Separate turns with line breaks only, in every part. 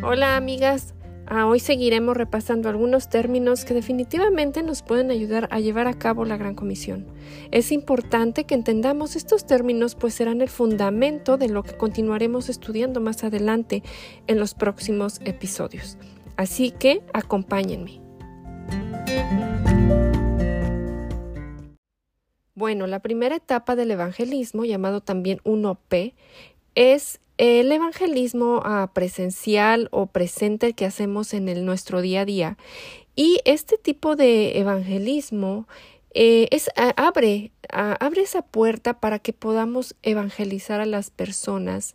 Hola amigas, ah, hoy seguiremos repasando algunos términos que definitivamente nos pueden ayudar a llevar a cabo la Gran Comisión. Es importante que entendamos estos términos pues serán el fundamento de lo que continuaremos estudiando más adelante en los próximos episodios. Así que acompáñenme. Bueno, la primera etapa del evangelismo, llamado también 1P, es el evangelismo ah, presencial o presente que hacemos en el, nuestro día a día. Y este tipo de evangelismo eh, abre, abre esa puerta para que podamos evangelizar a las personas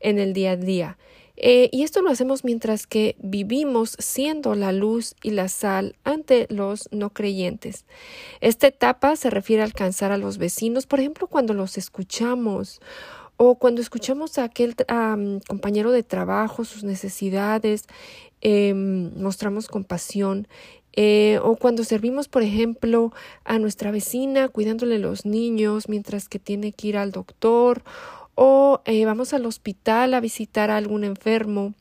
en el día a día. Eh, y esto lo hacemos mientras que vivimos siendo la luz y la sal ante los no creyentes. Esta etapa se refiere a alcanzar a los vecinos, por ejemplo, cuando los escuchamos o cuando escuchamos a aquel compañero de trabajo, sus necesidades, em, mostramos compasión. Eh, o cuando servimos, por ejemplo, a nuestra vecina cuidándole los niños mientras que tiene que ir al doctor, o eh, vamos al hospital a visitar a algún enfermo.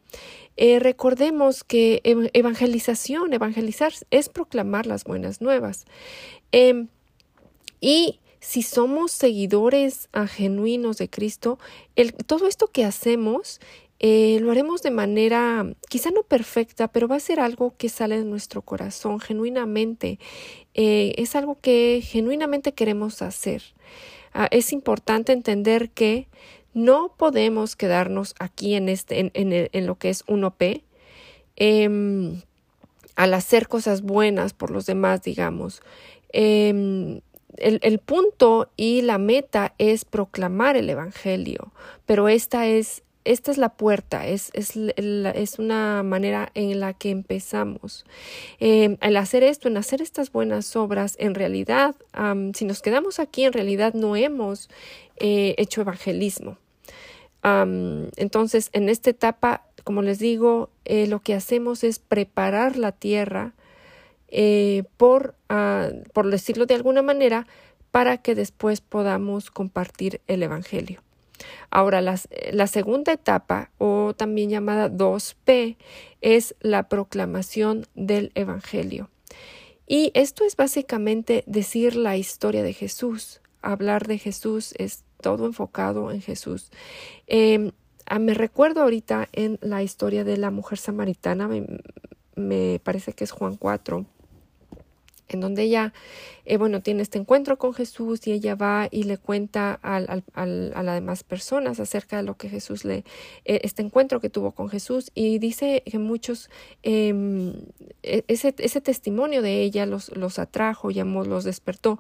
Eh, recordemos que evangelización, evangelizar es proclamar las buenas nuevas. Em, y si somos seguidores genuinos de Cristo, todo esto que hacemos eh, lo haremos de manera quizá no perfecta, pero va a ser algo que sale de nuestro corazón genuinamente. Eh, es algo que genuinamente queremos hacer. Ah, es importante entender que no podemos quedarnos aquí en, este, en, lo que es un OP. Em, al hacer cosas buenas por los demás, digamos. Em, el, punto y la meta es proclamar el Evangelio, pero esta es, esta es la puerta, es, es, es, una manera en la que empezamos. Eh, al hacer esto, en hacer estas buenas obras, en realidad, si nos quedamos aquí, en realidad no hemos eh, hecho evangelismo. entonces, en esta etapa, como les digo, eh, lo que hacemos es preparar la tierra eh, por, ah, por decirlo de alguna manera, para que después podamos compartir el Evangelio. Ahora, la segunda etapa, o también llamada 2P, es la proclamación del Evangelio. Y esto es básicamente decir la historia de Jesús. Hablar de Jesús es todo enfocado en Jesús. Ah, me recuerdo ahorita en la historia de la mujer samaritana, me parece que es Juan 4, en donde ella, eh, bueno, tiene este encuentro con Jesús y ella va y le cuenta al, al, a las demás personas acerca de lo que Jesús le, eh, este encuentro que tuvo con Jesús. Y dice que muchos, em, e, ese, ese testimonio de ella los, los atrajo, llamó, los despertó,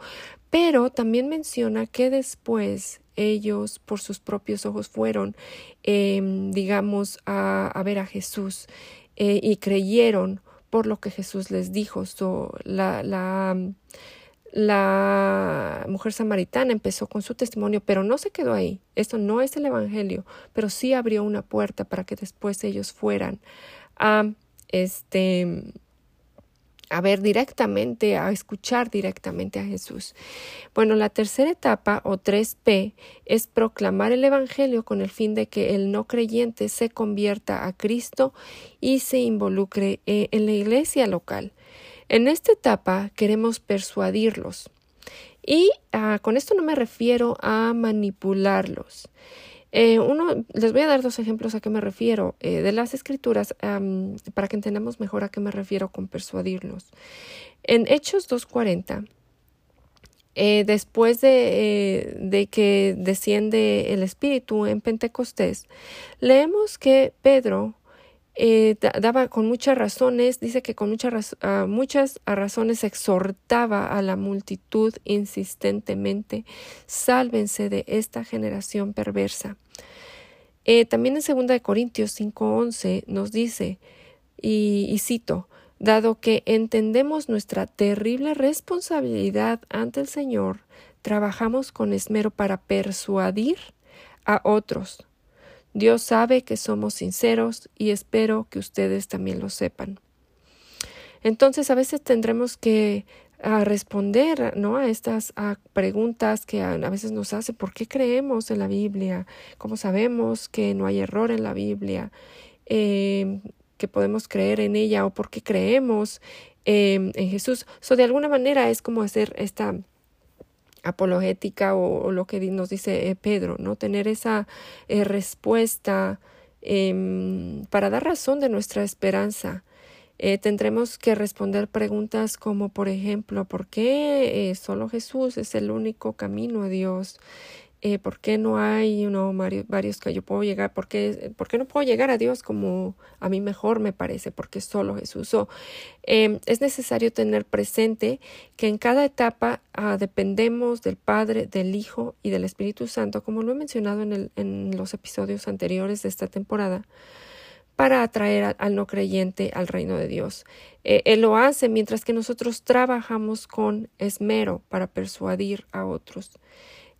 pero también menciona que después ellos por sus propios ojos fueron, em, digamos, a, a, ver a Jesús eh, y creyeron por lo que Jesús les dijo. la, la, la mujer samaritana empezó con su testimonio, pero no se quedó ahí. Esto no es el Evangelio, pero sí abrió una puerta para que después ellos fueran a este a ver directamente, a escuchar directamente a Jesús. Bueno, la tercera etapa o 3P es proclamar el Evangelio con el fin de que el no creyente se convierta a Cristo y se involucre eh, en la iglesia local. En esta etapa queremos persuadirlos. Y ah, con esto no me refiero a manipularlos. Eh, uno, les voy a dar dos ejemplos a qué me refiero eh, de las escrituras para que entendamos mejor a qué me refiero con persuadirlos. En Hechos 2.40, eh, después de, de, que desciende el Espíritu en Pentecostés, leemos que Pedro eh, daba con muchas razones, dice que con muchas, uh, muchas razones exhortaba a la multitud insistentemente, sálvense de esta generación perversa. Eh, también en 2 Corintios 5:11 nos dice, y, y cito, dado que entendemos nuestra terrible responsabilidad ante el Señor, trabajamos con esmero para persuadir a otros Dios sabe que somos sinceros y espero que ustedes también lo sepan. Entonces a veces tendremos que ah, responder ¿no? a estas preguntas que a, veces nos hacen ¿por qué creemos en la Biblia? ¿Cómo sabemos que no hay error en la Biblia? eh, que podemos creer en ella o por qué creemos en Jesús. So, de alguna manera es como hacer esta apologética o, lo que nos dice Pedro, ¿no? Tener esa respuesta em, para dar razón de nuestra esperanza. Eh, tendremos que responder preguntas como, por ejemplo, ¿por qué eh, solo Jesús es el único camino a Dios? Eh, ¿Por qué no hay uno, varios que yo puedo llegar? ¿Por qué, ¿Por qué, no puedo llegar a Dios como a mí mejor me parece? Porque solo Jesús. Em, es necesario tener presente que en cada etapa ah, dependemos del Padre, del Hijo y del Espíritu Santo, como lo he mencionado en, el, en los episodios anteriores de esta temporada para atraer al no creyente al reino de Dios. Eh, él lo hace mientras que nosotros trabajamos con esmero para persuadir a otros.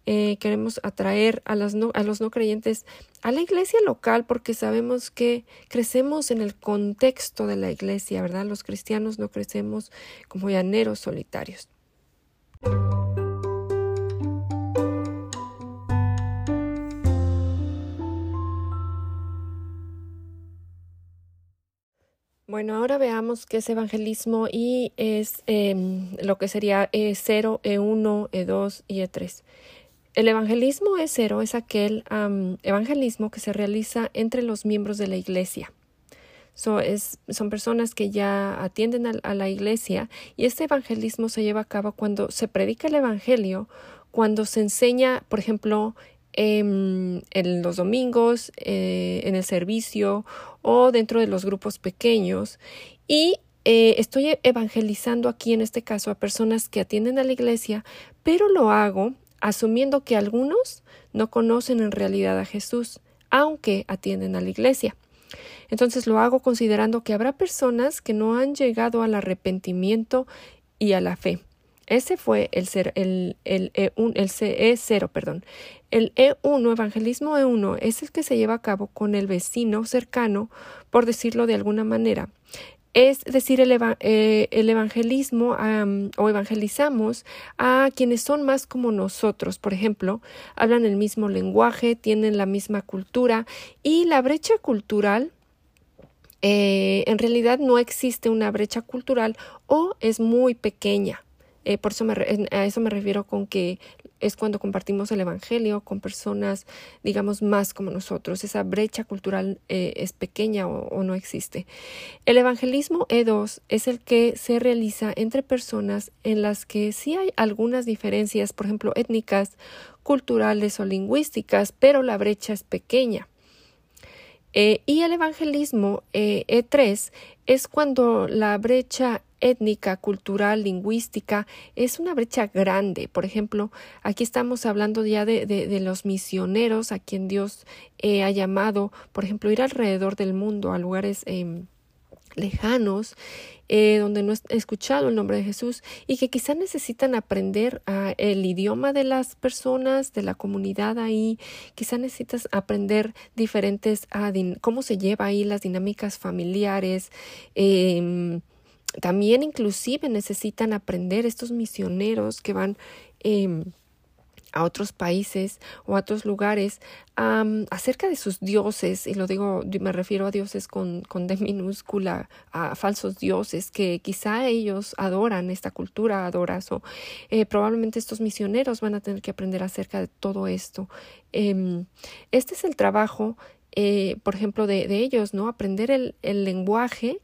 Eh, queremos atraer a, los no creyentes a la iglesia local porque sabemos que crecemos en el contexto de la iglesia, ¿verdad? Los cristianos no crecemos como llaneros solitarios. Bueno, ahora veamos qué es evangelismo y es em, lo que sería E0, E1, E2 y E3. El evangelismo E0 es aquel evangelismo que se realiza entre los miembros de la iglesia. es, son personas que ya atienden a, la iglesia y este evangelismo se lleva a cabo cuando se predica el evangelio, cuando se enseña, por ejemplo, en los domingos, eh, en el servicio o dentro de los grupos pequeños. Y eh, estoy evangelizando aquí en este caso a personas que atienden a la iglesia, pero lo hago asumiendo que algunos no conocen en realidad a Jesús, aunque atienden a la iglesia. Entonces lo hago considerando que habrá personas que no han llegado al arrepentimiento y a la fe. Ese fue el, ser, el, el, E1, el E0, perdón. El E1, evangelismo E1, es el que se lleva a cabo con el vecino cercano, por decirlo de alguna manera. Es decir, el, eh, el evangelismo o evangelizamos a quienes son más como nosotros. Por ejemplo, hablan el mismo lenguaje, tienen la misma cultura y la brecha cultural eh, en realidad no existe una brecha cultural o es muy pequeña. Eh, por eso me, a eso me refiero con que es cuando compartimos el Evangelio con personas, digamos, más como nosotros. Esa brecha cultural eh, es pequeña o, no existe. El evangelismo E2 es el que se realiza entre personas en las que sí hay algunas diferencias, por ejemplo, étnicas, culturales o lingüísticas, pero la brecha es pequeña. Eh, y el evangelismo E3 es cuando la brecha étnica, cultural, lingüística, es una brecha grande. Por ejemplo, aquí estamos hablando ya de, de, los misioneros a quien Dios eh, ha llamado, por ejemplo, ir alrededor del mundo a lugares em, lejanos eh, donde no he escuchado el nombre de Jesús y que quizá necesitan aprender ah, el idioma de las personas, de la comunidad ahí, quizá necesitas aprender diferentes, ah, cómo se lleva ahí las dinámicas familiares, eh, también inclusive necesitan aprender estos misioneros que van eh, a otros países o a otros lugares acerca de sus dioses, y lo digo, me refiero a dioses con, con D minúscula, a falsos dioses que quizá ellos adoran, esta cultura adora, o eh, probablemente estos misioneros van a tener que aprender acerca de todo esto. Em, este es el trabajo eh, por ejemplo, de, de, ellos, ¿no? Aprender el, el lenguaje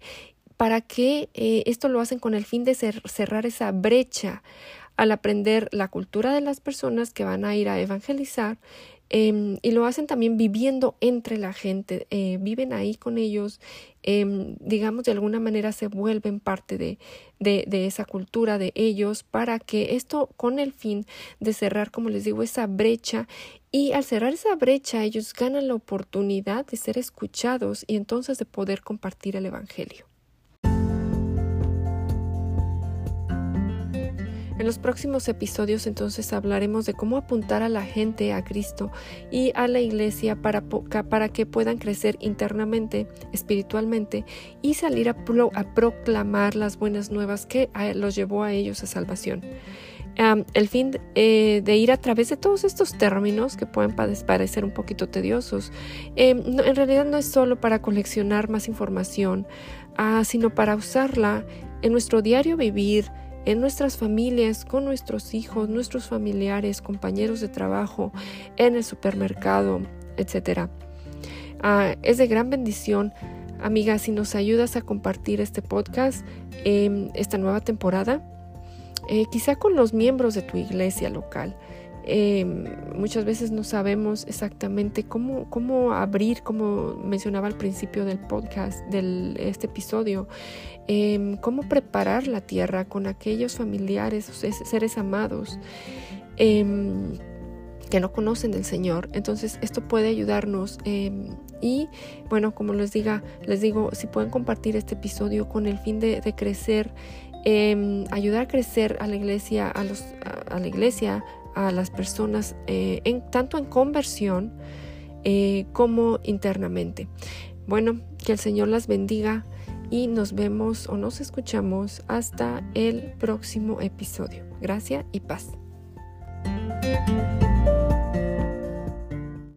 para que eh, esto lo hacen con el fin de cerrar esa brecha al aprender la cultura de las personas que van a ir a evangelizar em, y lo hacen también viviendo entre la gente, eh, viven ahí con ellos, em, digamos de alguna manera se vuelven parte de, de, de, esa cultura de ellos para que esto con el fin de cerrar, como les digo, esa brecha y al cerrar esa brecha ellos ganan la oportunidad de ser escuchados y entonces de poder compartir el Evangelio. En los próximos episodios entonces hablaremos de cómo apuntar a la gente a Cristo y a la iglesia para, para que puedan crecer internamente, espiritualmente y salir a, proclamar las buenas nuevas que los llevó a ellos a salvación. el fin eh, de ir a través de todos estos términos que pueden parecer un poquito tediosos, em, en realidad no es solo para coleccionar más información, ah, sino para usarla en nuestro diario vivir, en nuestras familias, con nuestros hijos, nuestros familiares, compañeros de trabajo, en el supermercado, etc. Ah, es de gran bendición, amiga, si nos ayudas a compartir este podcast, en esta nueva temporada eh, quizá con los miembros de tu iglesia local. Em, muchas veces no sabemos exactamente cómo, cómo abrir, como mencionaba al principio del podcast, de este episodio, em, cómo preparar la tierra con aquellos familiares, seres amados em, que no conocen del Señor. Entonces esto puede ayudarnos y bueno, como les diga, les digo, si pueden compartir este episodio con el fin de, crecer Em, ayudar a crecer a la iglesia, a, los, a, la iglesia, a las personas, eh, en, tanto en conversión eh, como internamente. Bueno, que el Señor las bendiga y nos vemos o nos escuchamos hasta el próximo episodio. Gracias y paz.